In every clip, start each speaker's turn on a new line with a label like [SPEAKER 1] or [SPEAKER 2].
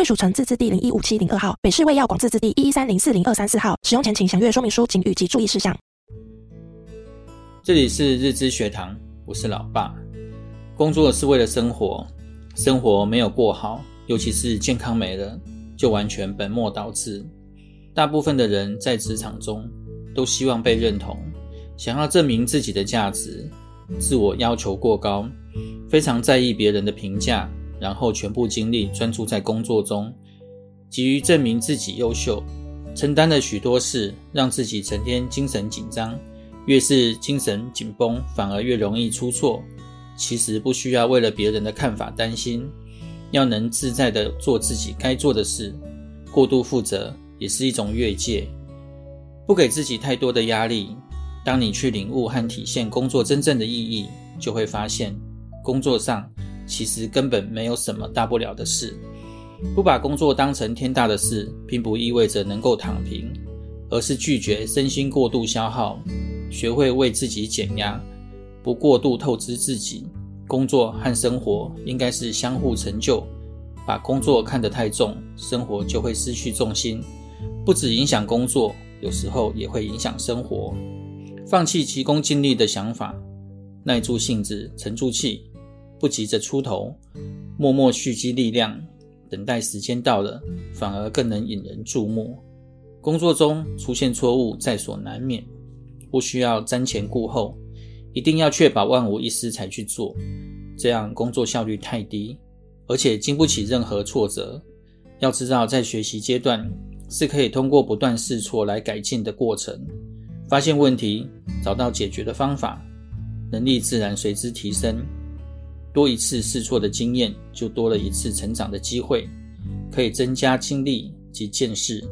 [SPEAKER 1] 贵属城自治地零一五七零二号，北市卫药广自治地一一三零四零二三四号。使用前请详阅说明书、警语及注意事项。
[SPEAKER 2] 这里是日之学堂，我是老爸。工作是为了生活，生活没有过好，尤其是健康没了，就完全本末倒置。大部分的人在职场中都希望被认同，想要证明自己的价值，自我要求过高，非常在意别人的评价。然后全部精力专注在工作中，急于证明自己优秀，承担了许多事，让自己成天精神紧张。越是精神紧绷，反而越容易出错。其实不需要为了别人的看法担心，要能自在地做自己该做的事。过度负责也是一种越界，不给自己太多的压力。当你去领悟和体现工作真正的意义，就会发现工作上。其实根本没有什么大不了的事。不把工作当成天大的事，并不意味着能够躺平，而是拒绝身心过度消耗，学会为自己减压，不过度透支自己。工作和生活应该是相互成就。把工作看得太重，生活就会失去重心。不止影响工作，有时候也会影响生活。放弃急功近利的想法，耐住性子，沉住气。不急着出头，默默蓄积力量，等待时间到了，反而更能引人注目。工作中出现错误在所难免，不需要瞻前顾后，一定要确保万无一失才去做，这样工作效率太低，而且经不起任何挫折。要知道，在学习阶段是可以通过不断试错来改进的过程，发现问题，找到解决的方法，能力自然随之提升。多一次试错的经验，就多了一次成长的机会，可以增加经历及见识。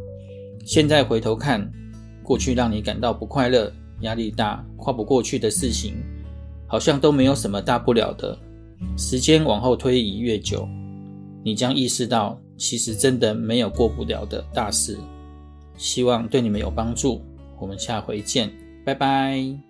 [SPEAKER 2] 现在回头看，过去让你感到不快乐、压力大、跨不过去的事情，好像都没有什么大不了的。时间往后推移越久，你将意识到，其实真的没有过不了的大事。希望对你们有帮助。我们下回见，拜拜。